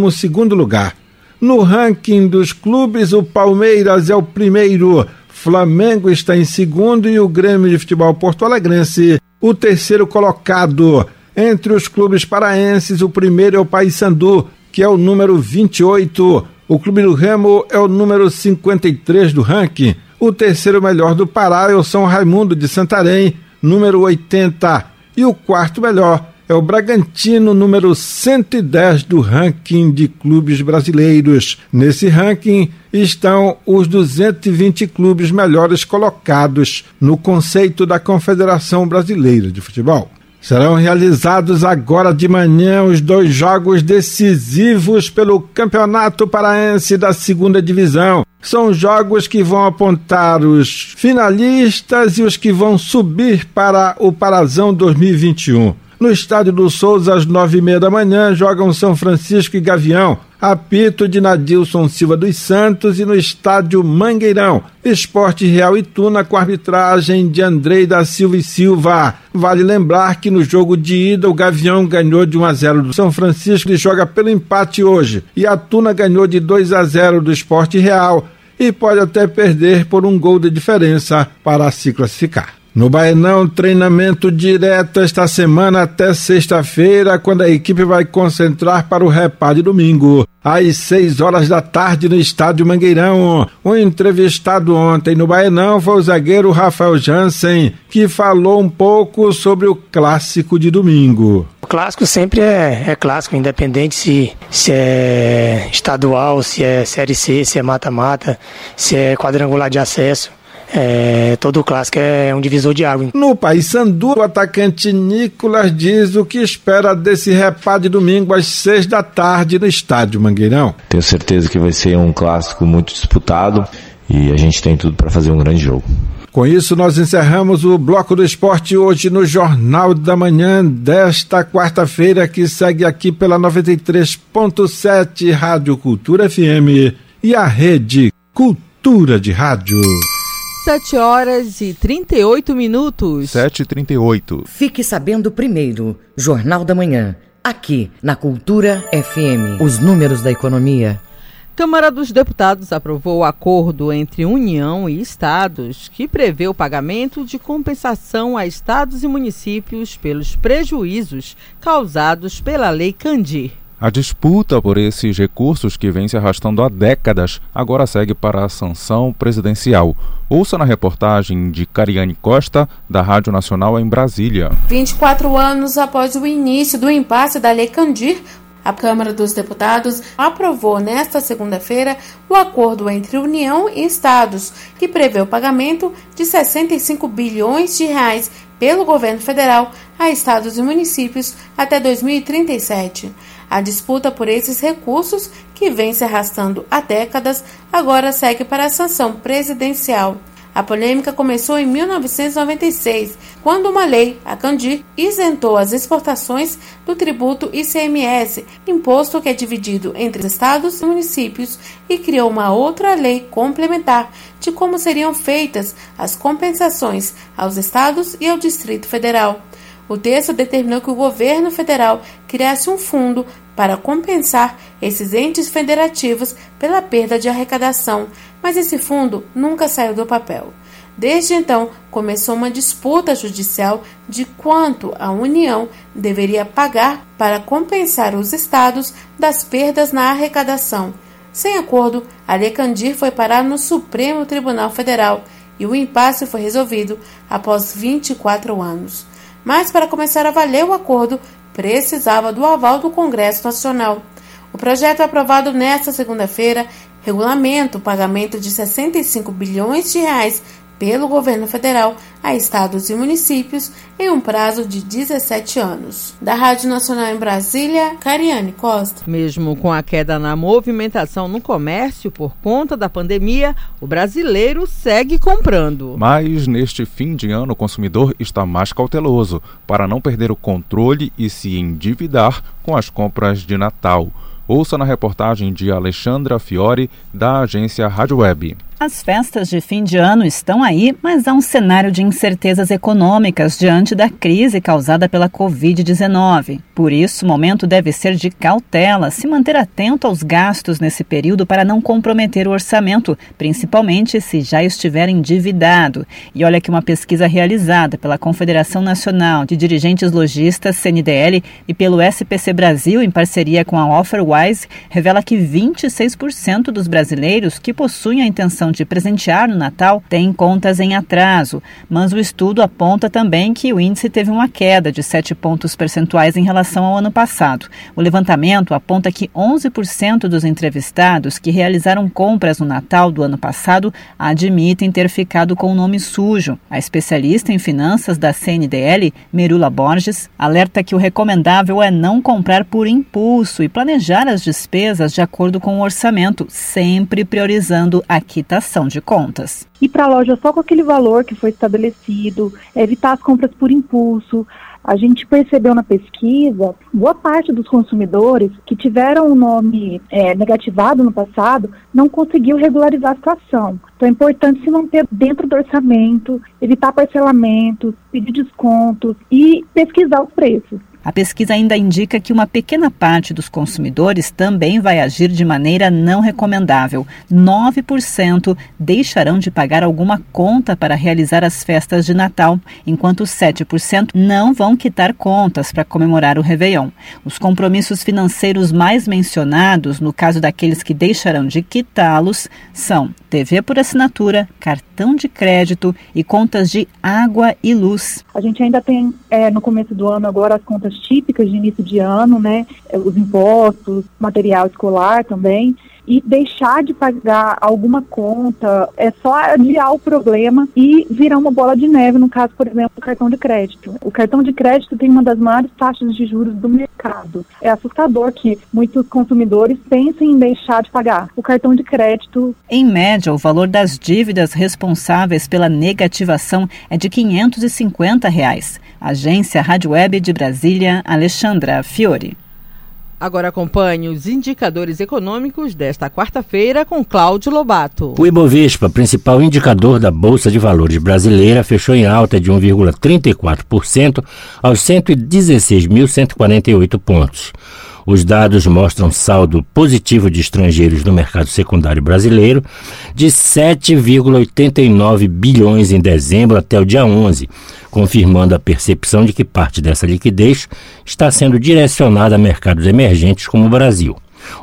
lugar. No ranking dos clubes, o Palmeiras é o primeiro, Flamengo está em segundo e o Grêmio de Futebol Porto Alegrense, o terceiro colocado. Entre os clubes paraenses, o primeiro é o Paysandu, que é o número 28. O Clube do Remo é o número 53 do ranking. O terceiro melhor do Pará é o São Raimundo de Santarém, número 80. E o quarto melhor é o Bragantino, número 110 do ranking de clubes brasileiros. Nesse ranking estão os 220 clubes melhores colocados no conceito da Confederação Brasileira de Futebol. Serão realizados agora de manhã os dois jogos decisivos pelo Campeonato Paraense da Segunda Divisão. São jogos que vão apontar os finalistas e os que vão subir para o Parazão 2021. No estádio do Souza, às nove e meia da manhã, jogam São Francisco e Gavião. Apito de Nadilson Silva dos Santos e no estádio Mangueirão. Esporte Real e Tuna com arbitragem de Andrei da Silva e Silva. Vale lembrar que no jogo de ida o Gavião ganhou de 1 a 0 do São Francisco e joga pelo empate hoje. E a Tuna ganhou de 2 a 0 do Esporte Real e pode até perder por um gol de diferença para se classificar. No Baenão, treinamento direto esta semana até sexta-feira, quando a equipe vai concentrar para o repá de domingo, às seis horas da tarde no estádio Mangueirão. O entrevistado ontem no Baenão foi o zagueiro Rafael Jansen, que falou um pouco sobre o clássico de domingo. O clássico sempre é, é clássico, independente se, se é estadual, se é Série C, se é mata-mata, se é quadrangular de acesso. É, todo clássico é um divisor de água. No Paysandu, o atacante Nicolas diz o que espera desse repá de domingo às seis da tarde no estádio Mangueirão. Tenho certeza que vai ser um clássico muito disputado e a gente tem tudo para fazer um grande jogo. Com isso, nós encerramos o Bloco do Esporte hoje no Jornal da Manhã desta quarta-feira, que segue aqui pela 93.7 Rádio Cultura FM e a Rede Cultura de Rádio. 7 horas e 38 minutos. 7 e 38. Fique sabendo primeiro, Jornal da Manhã, aqui na Cultura FM. Os números da economia. Câmara dos Deputados aprovou o acordo entre União e Estados que prevê o pagamento de compensação a estados e municípios pelos prejuízos causados pela Lei Candir. A disputa por esses recursos que vem se arrastando há décadas agora segue para a sanção presidencial. Ouça na reportagem de Cariane Costa, da Rádio Nacional em Brasília. 24 anos após o início do impasse da Lei Candir, a Câmara dos Deputados aprovou nesta segunda-feira o acordo entre União e Estados, que prevê o pagamento de 65 bilhões de reais pelo governo federal a estados e municípios até 2037. A disputa por esses recursos, que vem se arrastando há décadas, agora segue para a sanção presidencial. A polêmica começou em 1996, quando uma lei, a Candir, isentou as exportações do tributo ICMS, imposto que é dividido entre estados e municípios, e criou uma outra lei complementar de como seriam feitas as compensações aos estados e ao Distrito Federal. O texto determinou que o governo federal criasse um fundo para compensar esses entes federativos pela perda de arrecadação, mas esse fundo nunca saiu do papel. Desde então, começou uma disputa judicial de quanto a União deveria pagar para compensar os estados das perdas na arrecadação. Sem acordo, a Lei Candir foi parar no Supremo Tribunal Federal e o impasse foi resolvido após 24 anos. Mas para começar a valer o acordo, precisava do aval do Congresso Nacional. O projeto aprovado nesta segunda-feira regulamenta o pagamento de 65 bilhões de reais pelo governo federal a estados e municípios em um prazo de 17 anos. Da Rádio Nacional em Brasília, Cariane Costa. Mesmo com a queda na movimentação no comércio por conta da pandemia, o brasileiro segue comprando. Mas neste fim de ano o consumidor está mais cauteloso para não perder o controle e se endividar com as compras de Natal. Ouça na reportagem de Alexandra Fiore, da agência Rádio Web. As festas de fim de ano estão aí, mas há um cenário de incertezas econômicas diante da crise causada pela Covid-19. Por isso, o momento deve ser de cautela, se manter atento aos gastos nesse período para não comprometer o orçamento, principalmente se já estiver endividado. E olha que uma pesquisa realizada pela Confederação Nacional de Dirigentes Logistas, CNDL, e pelo SPC Brasil, em parceria com a Offerwise, revela que 26% dos brasileiros que possuem a intenção de presentear no Natal têm contas em atraso, mas o estudo aponta também que o índice teve uma queda de 7 pontos percentuais em relação ao ano passado. O levantamento aponta que 11% dos entrevistados que realizaram compras no Natal do ano passado admitem ter ficado com o nome sujo. A especialista em finanças da CNDL, Merula Borges, alerta que o recomendável é não comprar por impulso e planejar as despesas de acordo com o orçamento, sempre priorizando a quitação prestação de contas. Ir para a loja só com aquele valor que foi estabelecido, evitar as compras por impulso. A gente percebeu na pesquisa, boa parte dos consumidores que tiveram o nome é, negativado no passado não conseguiu regularizar a situação. Então é importante se manter dentro do orçamento, evitar parcelamentos, pedir descontos e pesquisar os preços. A pesquisa ainda indica que uma pequena parte dos consumidores também vai agir de maneira não recomendável. 9% deixarão de pagar alguma conta para realizar as festas de Natal, enquanto 7% não vão quitar contas para comemorar o Réveillon. Os compromissos financeiros mais mencionados, no caso daqueles que deixarão de quitá-los, são TV por assinatura, cartão de crédito e contas de água e luz. A gente ainda tem, é, no começo do ano, agora as contas típicas de início de ano, né? Os impostos, material escolar também e deixar de pagar alguma conta é só adiar o problema e virar uma bola de neve, no caso, por exemplo, do cartão de crédito. O cartão de crédito tem uma das maiores taxas de juros do mercado. É assustador que muitos consumidores pensem em deixar de pagar o cartão de crédito. Em média, o valor das dívidas responsáveis pela negativação é de 550 reais. Agência Rádio Web de Brasília, Alexandra Fiore. Agora acompanhe os indicadores econômicos desta quarta-feira com Cláudio Lobato. O Ibovespa, principal indicador da Bolsa de Valores brasileira, fechou em alta de 1,34% aos 116.148 pontos. Os dados mostram saldo positivo de estrangeiros no mercado secundário brasileiro de 7,89 bilhões em dezembro até o dia 11, confirmando a percepção de que parte dessa liquidez está sendo direcionada a mercados emergentes como o Brasil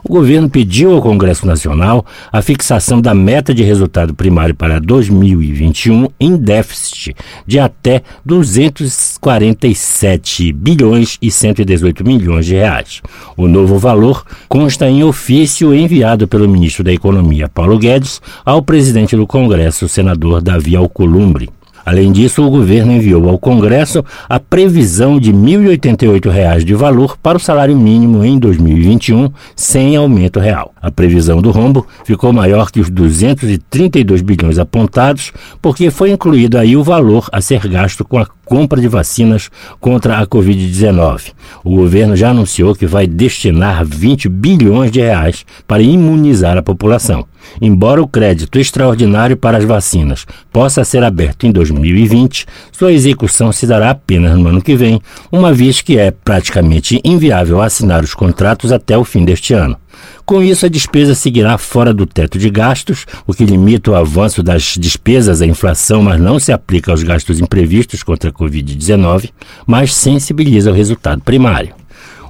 o governo pediu ao Congresso Nacional a fixação da meta de resultado primário para 2021 em déficit de até 247 bilhões e 118 milhões de reais. O novo valor consta em ofício enviado pelo ministro da Economia, Paulo Guedes, ao presidente do Congresso, senador Davi Alcolumbre. Além disso, o governo enviou ao Congresso a previsão de R$ 1.088 de valor para o salário mínimo em 2021, sem aumento real. A previsão do rombo ficou maior que os 232 bilhões apontados, porque foi incluído aí o valor a ser gasto com a compra de vacinas contra a Covid-19. O governo já anunciou que vai destinar 20 bilhões de reais para imunizar a população. Embora o crédito extraordinário para as vacinas possa ser aberto em 2020, sua execução se dará apenas no ano que vem, uma vez que é praticamente inviável assinar os contratos até o fim deste ano. Com isso, a despesa seguirá fora do teto de gastos, o que limita o avanço das despesas à inflação, mas não se aplica aos gastos imprevistos contra a Covid-19, mas sensibiliza o resultado primário.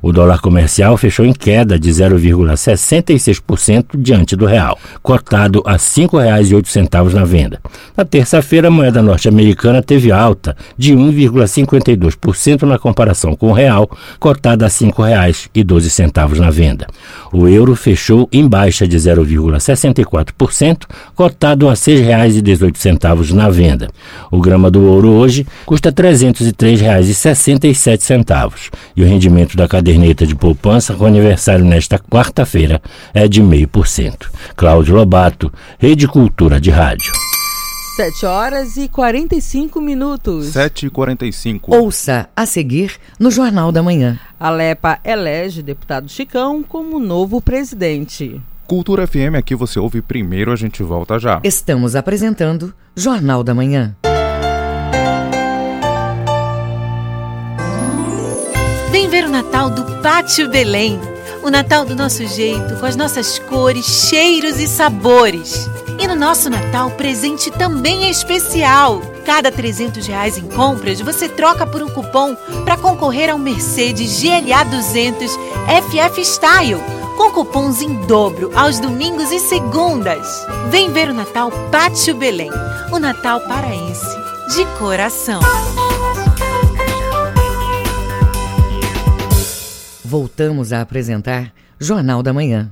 O dólar comercial fechou em queda de 0,66% diante do real, cotado a R$ 5,08 na venda. Na terça-feira, a moeda norte-americana teve alta de 1,52% na comparação com o real, cotada a R$ 5,12 na venda. O euro fechou em baixa de 0,64%, cotado a R$ 6,18 na venda. O grama do ouro hoje custa R$ 303,67 e o rendimento da cadeia caderneta de poupança com aniversário nesta quarta-feira é de 0,5%. Cláudio Lobato, Rede Cultura de Rádio. 7 horas e 45 minutos. 7 e 45. Ouça a seguir no Jornal da Manhã. A Lepa elege deputado Chicão como novo presidente. Cultura FM, aqui você ouve primeiro, a gente volta já. Estamos apresentando Jornal da Manhã. Vem ver o Natal do Pátio Belém. O Natal do nosso jeito, com as nossas cores, cheiros e sabores. E no nosso Natal, presente também é especial. Cada 300 reais em compras, você troca por um cupom para concorrer ao Mercedes GLA 200 FF Style, com cupons em dobro aos domingos e segundas. Vem ver o Natal Pátio Belém, o Natal paraense, de coração. Voltamos a apresentar Jornal da Manhã.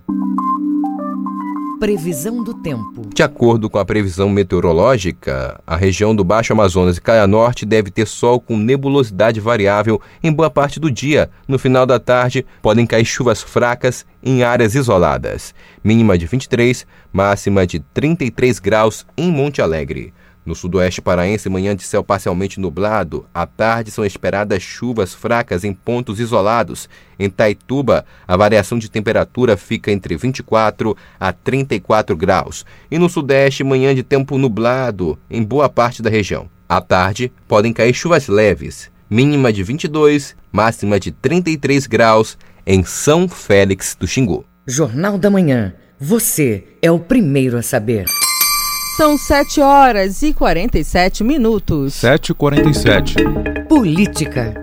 Previsão do tempo. De acordo com a previsão meteorológica, a região do Baixo Amazonas e Caia Norte deve ter sol com nebulosidade variável em boa parte do dia. No final da tarde, podem cair chuvas fracas em áreas isoladas. Mínima de 23, máxima de 33 graus em Monte Alegre. No sudoeste paraense, manhã de céu parcialmente nublado. À tarde são esperadas chuvas fracas em pontos isolados. Em Taituba, a variação de temperatura fica entre 24 a 34 graus. E no sudeste, manhã de tempo nublado em boa parte da região. À tarde, podem cair chuvas leves. Mínima de 22, máxima de 33 graus em São Félix do Xingu. Jornal da Manhã. Você é o primeiro a saber. São 7 horas e 47 minutos. 7 e 47. Política.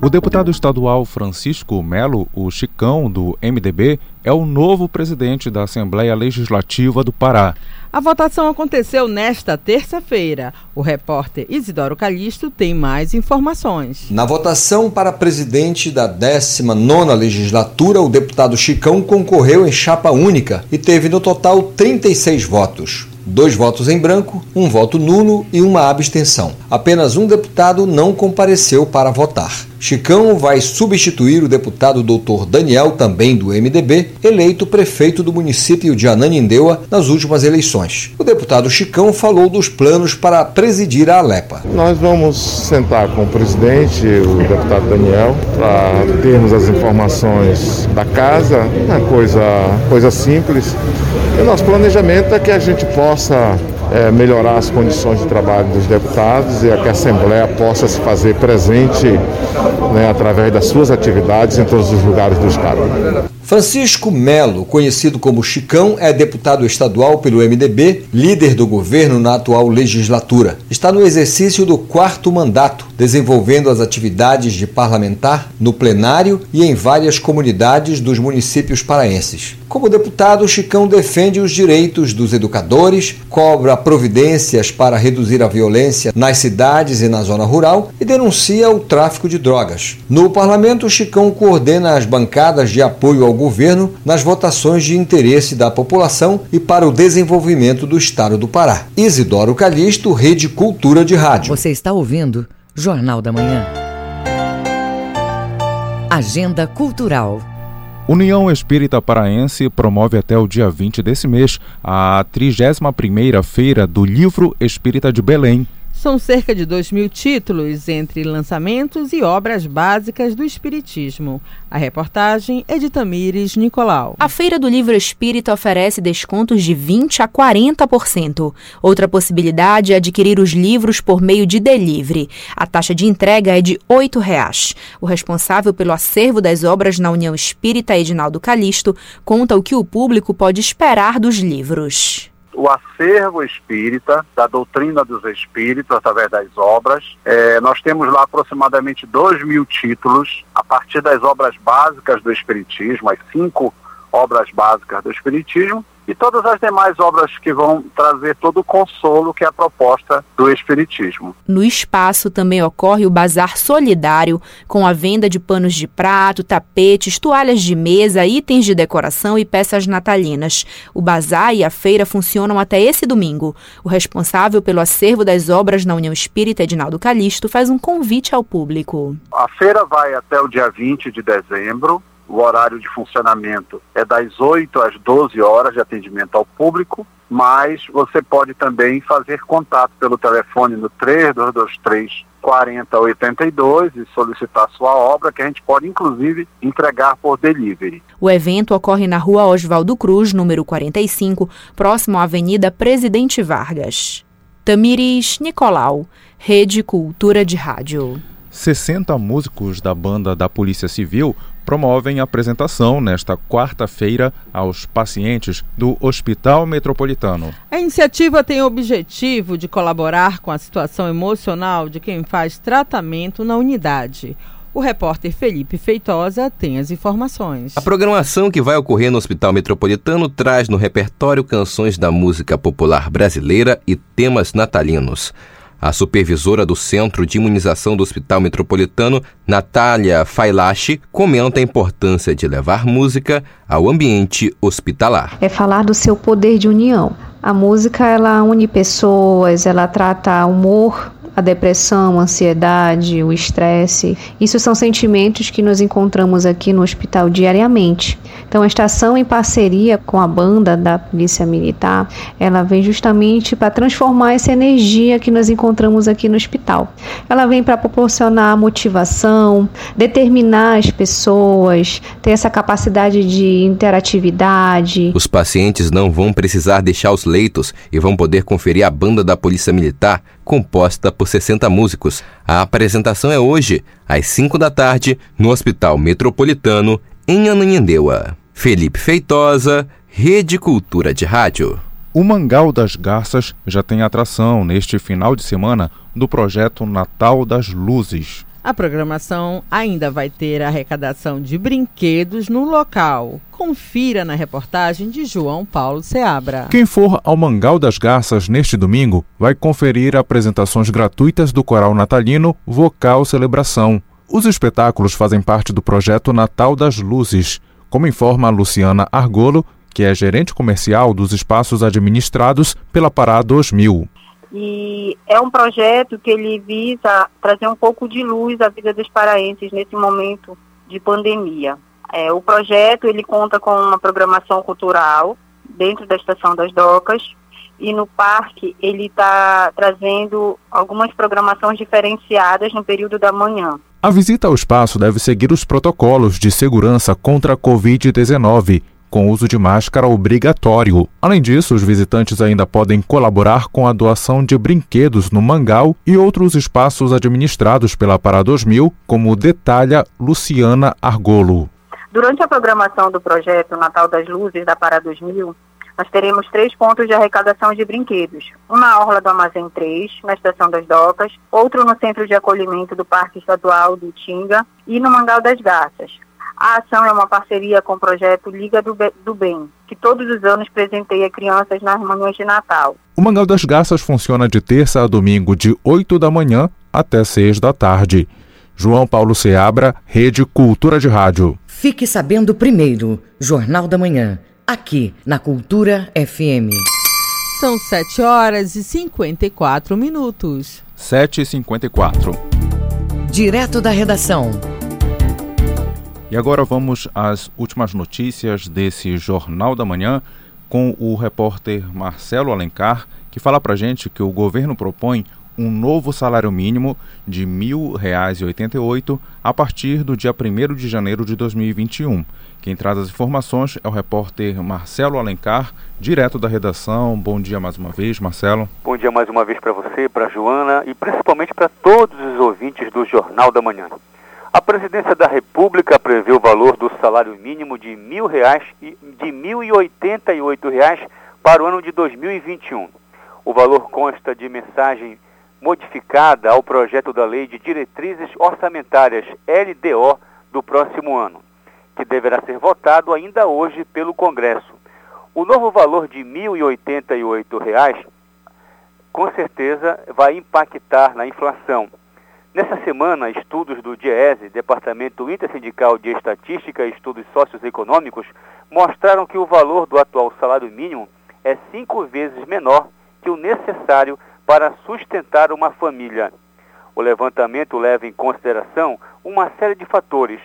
O deputado estadual Francisco Melo, o Chicão do MDB, é o novo presidente da Assembleia Legislativa do Pará. A votação aconteceu nesta terça-feira. O repórter Isidoro Calixto tem mais informações. Na votação para presidente da 19ª legislatura, o deputado Chicão concorreu em chapa única e teve no total 36 votos dois votos em branco, um voto nulo e uma abstenção. Apenas um deputado não compareceu para votar. Chicão vai substituir o deputado Dr. Daniel, também do MDB, eleito prefeito do município de Ananindeua nas últimas eleições. O deputado Chicão falou dos planos para presidir a Alepa. Nós vamos sentar com o presidente, o deputado Daniel, para termos as informações da casa, uma coisa, coisa simples. E o nosso planejamento é que a gente possa é, melhorar as condições de trabalho dos deputados e que a Assembleia possa se fazer presente né, através das suas atividades em todos os lugares do Estado. Francisco Melo, conhecido como Chicão, é deputado estadual pelo MDB, líder do governo na atual legislatura. Está no exercício do quarto mandato, desenvolvendo as atividades de parlamentar no plenário e em várias comunidades dos municípios paraenses. Como deputado, Chicão defende os direitos dos educadores, cobra providências para reduzir a violência nas cidades e na zona rural e denuncia o tráfico de drogas. No parlamento, Chicão coordena as bancadas de apoio ao governo nas votações de interesse da população e para o desenvolvimento do estado do Pará. Isidoro Calixto, Rede Cultura de Rádio. Você está ouvindo Jornal da Manhã. Agenda Cultural. União Espírita Paraense promove até o dia 20 desse mês a 31ª Feira do Livro Espírita de Belém, são cerca de 2 mil títulos entre lançamentos e obras básicas do Espiritismo. A reportagem é de Tamires Nicolau. A Feira do Livro Espírita oferece descontos de 20% a 40%. Outra possibilidade é adquirir os livros por meio de delivery. A taxa de entrega é de R$ 8,00. O responsável pelo acervo das obras na União Espírita, Edinaldo Calixto, conta o que o público pode esperar dos livros o acervo espírita, da doutrina dos espíritos, através das obras. É, nós temos lá aproximadamente 2 mil títulos, a partir das obras básicas do Espiritismo, as cinco obras básicas do Espiritismo, e todas as demais obras que vão trazer todo o consolo que é a proposta do Espiritismo. No espaço também ocorre o bazar solidário, com a venda de panos de prato, tapetes, toalhas de mesa, itens de decoração e peças natalinas. O bazar e a feira funcionam até esse domingo. O responsável pelo acervo das obras na União Espírita, Edinaldo Calixto, faz um convite ao público. A feira vai até o dia 20 de dezembro o horário de funcionamento é das 8 às 12 horas de atendimento ao público, mas você pode também fazer contato pelo telefone no 3223 4082 e solicitar sua obra, que a gente pode inclusive entregar por delivery. O evento ocorre na rua Oswaldo Cruz, número 45, próximo à Avenida Presidente Vargas. Tamires Nicolau, Rede Cultura de Rádio. 60 músicos da banda da Polícia Civil promovem apresentação nesta quarta-feira aos pacientes do Hospital Metropolitano. A iniciativa tem o objetivo de colaborar com a situação emocional de quem faz tratamento na unidade. O repórter Felipe Feitosa tem as informações. A programação que vai ocorrer no Hospital Metropolitano traz no repertório canções da música popular brasileira e temas natalinos. A supervisora do Centro de Imunização do Hospital Metropolitano, Natália Failache, comenta a importância de levar música ao ambiente hospitalar. É falar do seu poder de união. A música ela une pessoas, ela trata humor, a depressão, a ansiedade, o estresse. Isso são sentimentos que nos encontramos aqui no hospital diariamente. Então, a estação em parceria com a banda da Polícia Militar, ela vem justamente para transformar essa energia que nós encontramos aqui no hospital. Ela vem para proporcionar motivação, determinar as pessoas, ter essa capacidade de interatividade. Os pacientes não vão precisar deixar os leitos e vão poder conferir a banda da Polícia Militar composta por 60 músicos. A apresentação é hoje, às 5 da tarde, no Hospital Metropolitano, em Ananindeua. Felipe Feitosa, Rede Cultura de Rádio. O Mangal das Garças já tem atração neste final de semana do projeto Natal das Luzes. A programação ainda vai ter arrecadação de brinquedos no local. Confira na reportagem de João Paulo Seabra. Quem for ao Mangal das Garças neste domingo vai conferir apresentações gratuitas do coral natalino Vocal Celebração. Os espetáculos fazem parte do projeto Natal das Luzes, como informa Luciana Argolo, que é gerente comercial dos espaços administrados pela Pará 2000. E é um projeto que ele visa trazer um pouco de luz à vida dos paraenses nesse momento de pandemia. É, o projeto ele conta com uma programação cultural dentro da Estação das Docas e no parque ele está trazendo algumas programações diferenciadas no período da manhã. A visita ao espaço deve seguir os protocolos de segurança contra a Covid-19 com uso de máscara obrigatório. Além disso, os visitantes ainda podem colaborar com a doação de brinquedos no Mangal e outros espaços administrados pela Pará 2000, como detalha Luciana Argolo. Durante a programação do projeto Natal das Luzes da Pará 2000, nós teremos três pontos de arrecadação de brinquedos. Um na Orla do Armazém 3, na Estação das Docas, outro no Centro de Acolhimento do Parque Estadual do Tinga e no Mangal das Garças. A ação é uma parceria com o projeto Liga do, Be do Bem, que todos os anos presenteia crianças nas manhãs de Natal. O Mangal das Garças funciona de terça a domingo de 8 da manhã até 6 da tarde. João Paulo Seabra, Rede Cultura de Rádio. Fique sabendo primeiro, Jornal da Manhã, aqui na Cultura FM. São 7 horas e 54 minutos. 7 e 54. Direto da redação. E agora vamos às últimas notícias desse Jornal da Manhã com o repórter Marcelo Alencar, que fala para gente que o governo propõe um novo salário mínimo de R$ 1.088 a partir do dia 1 de janeiro de 2021. Quem traz as informações é o repórter Marcelo Alencar, direto da redação. Bom dia mais uma vez, Marcelo. Bom dia mais uma vez para você, para Joana e principalmente para todos os ouvintes do Jornal da Manhã. A presidência da República prevê o valor do salário mínimo de mil reais e de R$ 1.088 para o ano de 2021. O valor consta de mensagem modificada ao projeto da Lei de Diretrizes Orçamentárias LDO do próximo ano, que deverá ser votado ainda hoje pelo Congresso. O novo valor de R$ 1.088 com certeza vai impactar na inflação Nessa semana, estudos do DIESE, Departamento Intersindical de Estatística e Estudos Socioeconômicos, mostraram que o valor do atual salário mínimo é cinco vezes menor que o necessário para sustentar uma família. O levantamento leva em consideração uma série de fatores,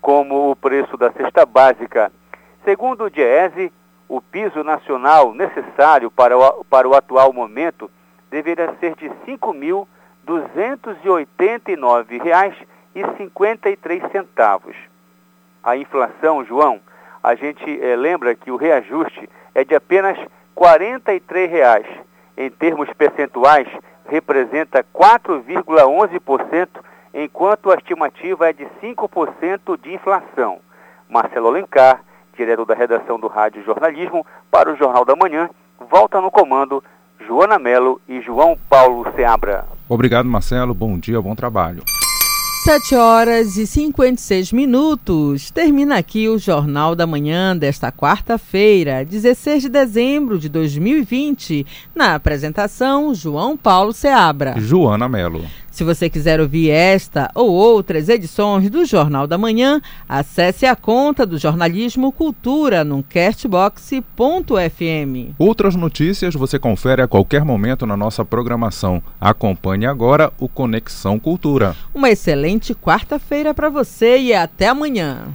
como o preço da cesta básica. Segundo o DIESE, o piso nacional necessário para o, para o atual momento deveria ser de R$ 5 mil R$ 289,53. A inflação, João, a gente é, lembra que o reajuste é de apenas R$ 43,00. Em termos percentuais, representa 4,11%, enquanto a estimativa é de 5% de inflação. Marcelo Alencar, diretor da redação do Rádio Jornalismo, para o Jornal da Manhã, volta no comando Joana Melo e João Paulo Seabra. Obrigado, Marcelo. Bom dia, bom trabalho. 7 horas e 56 minutos. Termina aqui o Jornal da Manhã desta quarta-feira, 16 de dezembro de 2020. Na apresentação, João Paulo Seabra. Joana Melo. Se você quiser ouvir esta ou outras edições do Jornal da Manhã, acesse a conta do Jornalismo Cultura no castbox.fm. Outras notícias você confere a qualquer momento na nossa programação. Acompanhe agora o Conexão Cultura. Uma excelente quarta-feira para você e até amanhã.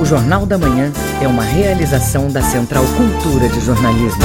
O Jornal da Manhã é uma realização da Central Cultura de Jornalismo.